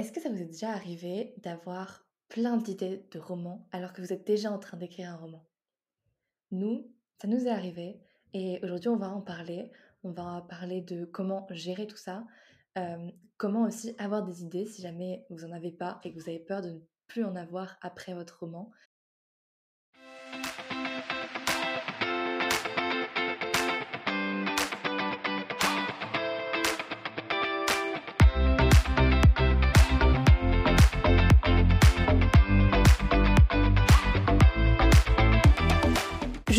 Est-ce que ça vous est déjà arrivé d'avoir plein d'idées de romans alors que vous êtes déjà en train d'écrire un roman? Nous, ça nous est arrivé et aujourd'hui on va en parler. On va parler de comment gérer tout ça, comment aussi avoir des idées si jamais vous en avez pas et que vous avez peur de ne plus en avoir après votre roman.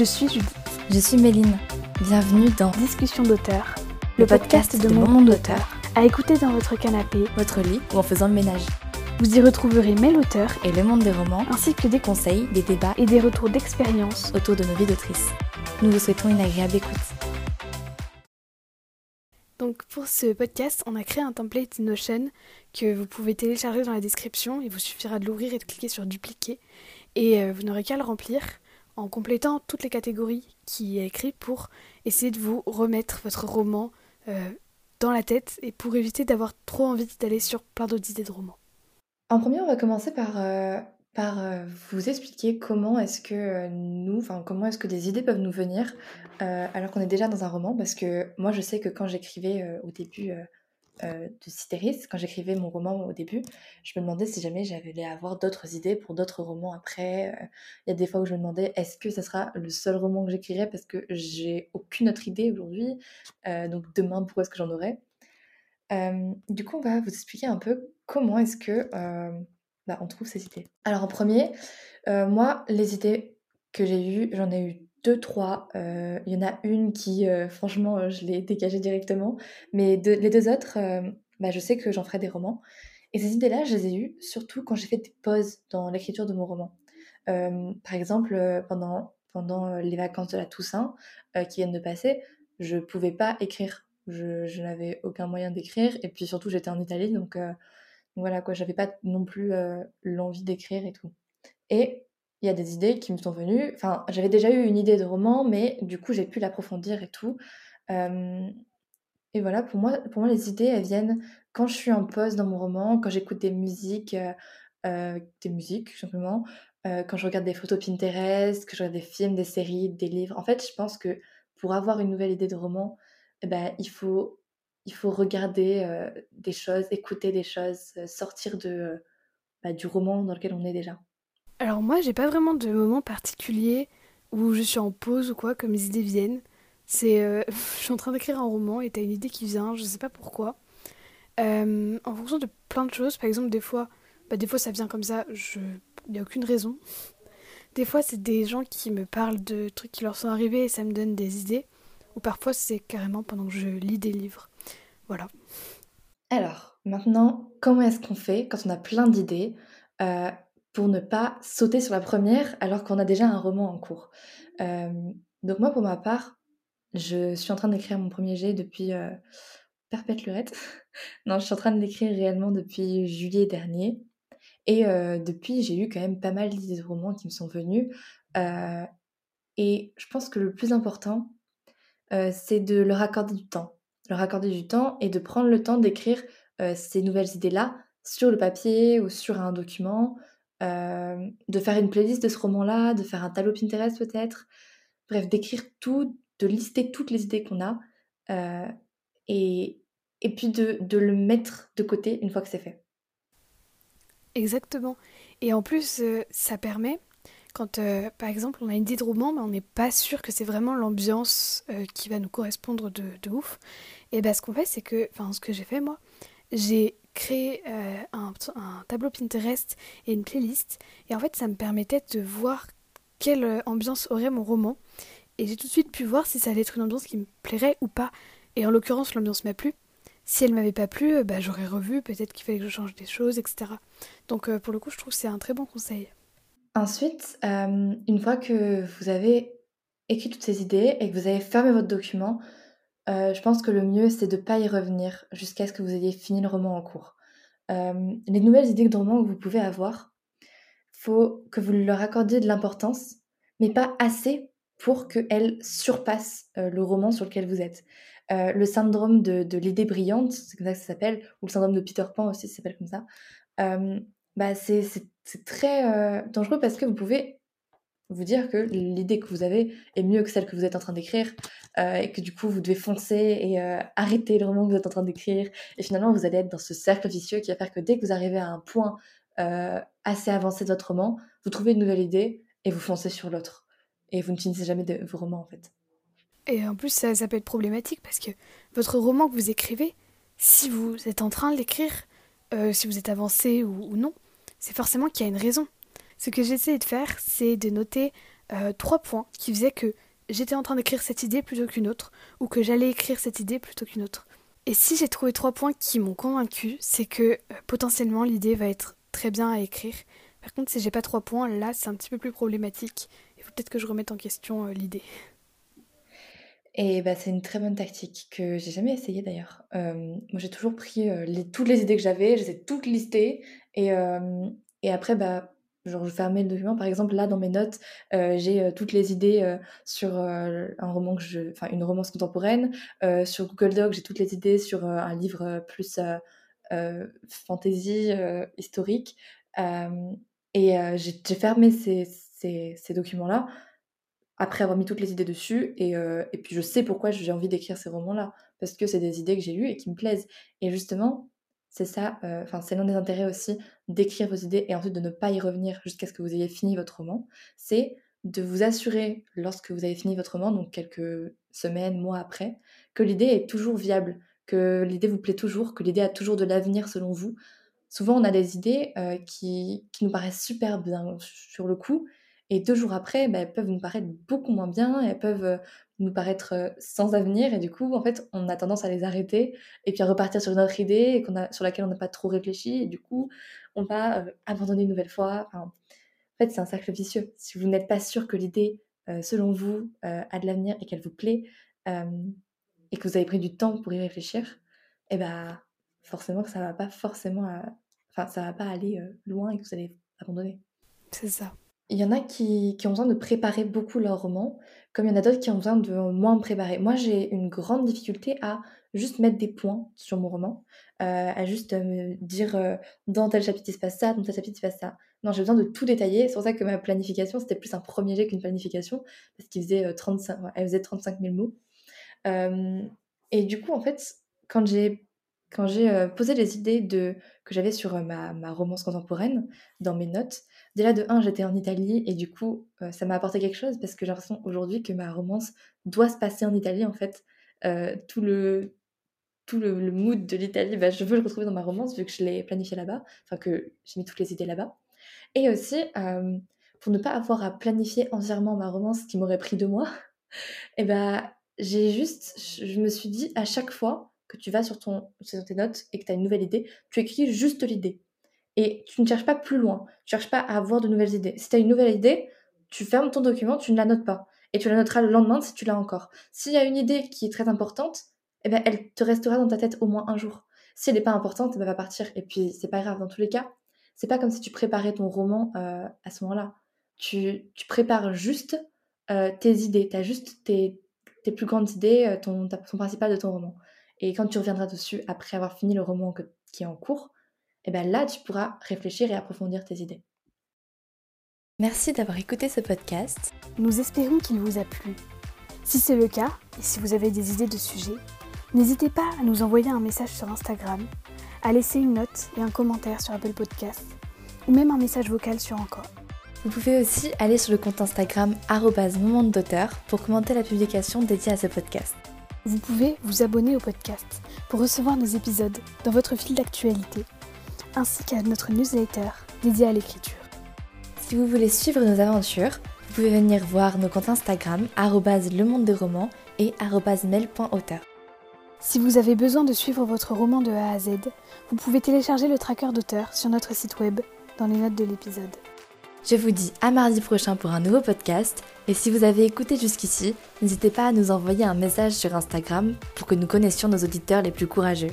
Je suis Judith. Je suis Méline. Bienvenue dans Discussion d'auteur, le, podcast, de, mon monde d'auteur, à écouter dans votre canapé, votre lit ou en faisant le ménage. Vous y retrouverez mes auteurs Et le monde des romans, ainsi que des conseils, des débats et des retours d'expérience autour de nos vies d'autrices. Nous vous souhaitons une agréable écoute. Donc pour ce podcast, on a créé un template Notion que vous pouvez télécharger dans la description. Il vous suffira de l'ouvrir et de cliquer sur dupliquer. Et euh, vous n'aurez qu'à le remplir en complétant toutes les catégories qui est écrit pour essayer de vous remettre votre roman euh, dans la tête et pour éviter d'avoir trop envie d'aller sur plein d'autres idées de romans. En premier, on va commencer par, euh, euh, vous expliquer comment est-ce que nous, enfin comment est-ce que des idées peuvent nous venir alors qu'on est déjà dans un roman, parce que moi je sais que quand j'écrivais au début euh, de Citeris, quand j'écrivais mon roman au début, je me demandais si jamais j'allais avoir d'autres idées pour d'autres romans après. Euh. Il y a des fois où je me demandais est-ce que ça sera le seul roman que j'écrirai parce que j'ai aucune autre idée aujourd'hui? Euh, donc demain, pourquoi est-ce que j'en aurai Du coup, on va vous expliquer un peu comment est-ce que bah, on trouve ces idées. Alors en premier, moi, les idées que j'ai eues, j'en ai eu deux, trois. Euh, il y en a une qui, euh, franchement, euh, je l'ai dégagée directement. Mais les deux autres, bah, je sais que j'en ferai des romans. Et ces idées-là, je les ai eues surtout quand j'ai fait des pauses dans l'écriture de mon roman. par exemple, pendant, pendant les vacances de la Toussaint qui viennent de passer, je pouvais pas écrire. Je, je n'avais aucun moyen d'écrire. Et puis surtout, j'étais en Italie, donc voilà quoi, j'avais pas non plus l'envie d'écrire et tout. Et il y a des idées qui me sont venues. Enfin, j'avais déjà eu une idée de roman, mais du coup, j'ai pu l'approfondir et tout. et voilà, pour moi, pour moi, les idées, elles viennent quand je suis en pause dans mon roman, quand j'écoute des musiques, euh, euh, des musiques, simplement, euh, quand je regarde des photos Pinterest, que je regarde des films, des séries, des livres. En fait, je pense que pour avoir une nouvelle idée de roman, eh ben, il faut, il faut regarder des choses, écouter des choses, sortir de, bah, du roman dans lequel on est déjà. Alors moi, j'ai pas vraiment de moment particulier où je suis en pause ou quoi, comme les idées viennent. C'est, euh, je suis en train d'écrire un roman et t'as une idée qui vient, je sais pas pourquoi. Euh, en fonction de plein de choses, par exemple, des fois, bah, des fois ça vient comme ça, je, n'y a aucune raison. Des fois, c'est des gens qui me parlent de trucs qui leur sont arrivés et ça me donne des idées. Ou parfois, c'est carrément pendant que je lis des livres. Voilà. Alors, maintenant, comment est-ce qu'on fait quand on a plein d'idées euh, pour ne pas sauter sur la première alors qu'on a déjà un roman en cours. donc moi, pour ma part, je suis en train d'écrire mon premier jet depuis euh, perpète lurette. non, je suis en train de l'écrire réellement depuis juillet dernier. Et euh, depuis, j'ai eu quand même pas mal d'idées de romans qui me sont venues. Euh, et je pense que le plus important, euh, c'est de leur accorder du temps. Leur accorder du temps et de prendre le temps d'écrire ces nouvelles idées-là sur le papier ou sur un document euh, de faire une playlist de ce roman-là, de faire un tableau Pinterest peut-être, bref, d'écrire tout, de lister toutes les idées qu'on a, euh, et, et puis de, de, le mettre de côté une fois que c'est fait. Exactement. Et en plus, euh, ça permet, quand par exemple on a une idée de roman, mais on n'est pas sûr que c'est vraiment l'ambiance qui va nous correspondre de, de ouf, et ben ce qu'on fait, c'est que, enfin ce que j'ai fait moi, j'ai créé euh, un, tableau Pinterest et une playlist. Et en fait, ça me permettait de voir quelle euh, ambiance aurait mon roman. Et j'ai tout de suite pu voir si ça allait être une ambiance qui me plairait ou pas. Et en l'occurrence, l'ambiance m'a plu. Si elle m'avait pas plu, euh, bah, j'aurais revu, peut-être qu'il fallait que je change des choses, etc. Donc pour le coup, je trouve que c'est un très bon conseil. Ensuite, une fois que vous avez écrit toutes ces idées et que vous avez fermé votre document, euh, je pense que le mieux, c'est de ne pas y revenir jusqu'à ce que vous ayez fini le roman en cours. Euh, les nouvelles idées de roman que vous pouvez avoir, faut que vous leur accordiez de l'importance, mais pas assez pour qu'elle surpasse le roman sur lequel vous êtes. le syndrome de, l'idée brillante, c'est comme ça que ça s'appelle, ou le syndrome de Peter Pan aussi, ça s'appelle comme ça, bah c'est très dangereux parce que vous pouvez vous dire que l'idée que vous avez est mieux que celle que vous êtes en train d'écrire euh, et que du coup vous devez foncer et euh, arrêter le roman que vous êtes en train d'écrire et finalement vous allez être dans ce cercle vicieux qui va faire que dès que vous arrivez à un point euh, assez avancé de votre roman, vous trouvez une nouvelle idée et vous foncez sur l'autre et vous ne finissez jamais de vos romans en fait. Et en plus ça, ça peut être problématique parce que votre roman que vous écrivez, si vous êtes en train de l'écrire, si vous êtes avancé ou non, c'est forcément qu'il y a une raison. Ce que j'essayais de faire, c'est de noter euh, trois points qui faisaient que j'étais en train d'écrire cette idée plutôt qu'une autre, ou que j'allais écrire cette idée plutôt qu'une autre. Et si j'ai trouvé trois points qui m'ont convaincu, c'est que euh, potentiellement l'idée va être très bien à écrire. Par contre, si j'ai pas trois points, là c'est un petit peu plus problématique. Il faut peut-être que je remette en question euh, l'idée. Et bah, c'est une très bonne tactique que j'ai jamais essayé d'ailleurs. moi j'ai toujours pris toutes les idées que j'avais, je les ai toutes listées et, et après bah Genre, je fermais le document. Par exemple, là, dans mes notes, euh, j'ai euh, toutes les idées euh, sur un roman que je, enfin, une romance contemporaine. sur Google Doc, j'ai toutes les idées sur un livre plus fantasy historique. et j'ai fermé ces, ces, ces documents-là après avoir mis toutes les idées dessus. Et, et puis, je sais pourquoi j'ai envie d'écrire ces romans-là. Parce que c'est des idées que j'ai lues et qui me plaisent. Et justement, c'est ça, euh, c'est l'un des intérêts aussi d'écrire vos idées et ensuite de ne pas y revenir jusqu'à ce que vous ayez fini votre roman. C'est de vous assurer, lorsque vous avez fini votre roman, donc quelques semaines, mois après, que l'idée est toujours viable, que l'idée vous plaît toujours, que l'idée a toujours de l'avenir selon vous. Souvent, on a des idées euh, qui, qui, nous paraissent super bien sur le coup, et deux jours après, bah, elles peuvent nous paraître beaucoup moins bien, elles peuvent euh, nous paraître euh, sans avenir, et du coup, en fait, on a tendance à les arrêter, et puis à repartir sur une autre idée qu'on a, sur laquelle on n'a pas trop réfléchi, et du coup, on va euh, abandonner une nouvelle fois. en fait, c'est un cercle vicieux. Si vous n'êtes pas sûr que l'idée, selon vous, a de l'avenir et qu'elle vous plaît, et que vous avez pris du temps pour y réfléchir, et eh ben forcément que ça va pas forcément, enfin, ça va pas aller loin et que vous allez abandonner. C'est ça. Il y en a qui, ont besoin de préparer beaucoup leur roman, comme il y en a d'autres qui ont besoin de moins préparer. Moi, j'ai une grande difficulté à juste mettre des points sur mon roman, euh, à juste me dire euh, dans tel chapitre il se passe ça, dans tel chapitre il se passe ça. Non, j'ai besoin de tout détailler. C'est pour ça que ma planification, c'était plus un premier jet qu'une planification, parce qu'il faisait, 35, euh, elle faisait 35 000 mots. et du coup, en fait, quand j'ai quand j'ai posé les idées que j'avais sur ma, ma, romance contemporaine dans mes notes, Déjà, de 1, j'étais en Italie et du coup, euh, ça m'a apporté quelque chose parce que j'ai l'impression aujourd'hui que ma romance doit se passer en Italie en fait. Euh, tout le, tout le, mood de l'Italie, bah, je veux le retrouver dans ma romance vu que je l'ai planifié là-bas, enfin que j'ai mis toutes les idées là-bas. Et aussi, euh, pour ne pas avoir à planifier entièrement ma romance qui m'aurait pris deux mois, et eh bah, j'ai juste, je me suis dit à chaque fois que tu vas sur, ton, sur tes notes et que tu as une nouvelle idée, tu écris juste l'idée. Et tu ne cherches pas plus loin. Tu ne cherches pas à avoir de nouvelles idées. Si tu as une nouvelle idée, tu fermes ton document, tu ne la notes pas. Et tu la noteras le lendemain si tu l'as encore. S'il y a une idée qui est très importante, eh ben, elle te restera dans ta tête au moins un jour. Si elle n'est pas importante, elle va partir. Et puis, c'est pas grave. Dans tous les cas, c'est pas comme si tu préparais ton roman euh, à ce moment-là. Tu, prépares juste euh, tes idées. Tu as juste tes, plus grandes idées, euh, ton, ton principal de ton roman. Et quand tu reviendras dessus après avoir fini le roman qui est en cours, et eh bien là, tu pourras réfléchir et approfondir tes idées. Merci d'avoir écouté ce podcast. Nous espérons qu'il vous a plu. Si c'est le cas, et si vous avez des idées de sujets, n'hésitez pas à nous envoyer un message sur Instagram, à laisser une note et un commentaire sur Apple Podcast, ou même un message vocal sur Encore. Vous pouvez aussi aller sur le compte Instagram moment d'auteur pour commenter la publication dédiée à ce podcast. Vous pouvez vous abonner au podcast pour recevoir nos épisodes dans votre fil d'actualité ainsi qu'à notre newsletter dédiée à l'écriture. Si vous voulez suivre nos aventures, vous pouvez venir voir nos comptes Instagram le monde des romans et mail.auteur. Si vous avez besoin de suivre votre roman de A à Z, vous pouvez télécharger le tracker d'auteur sur notre site web dans les notes de l'épisode. Je vous dis à mardi prochain pour un nouveau podcast et si vous avez écouté jusqu'ici, n'hésitez pas à nous envoyer un message sur Instagram pour que nous connaissions nos auditeurs les plus courageux.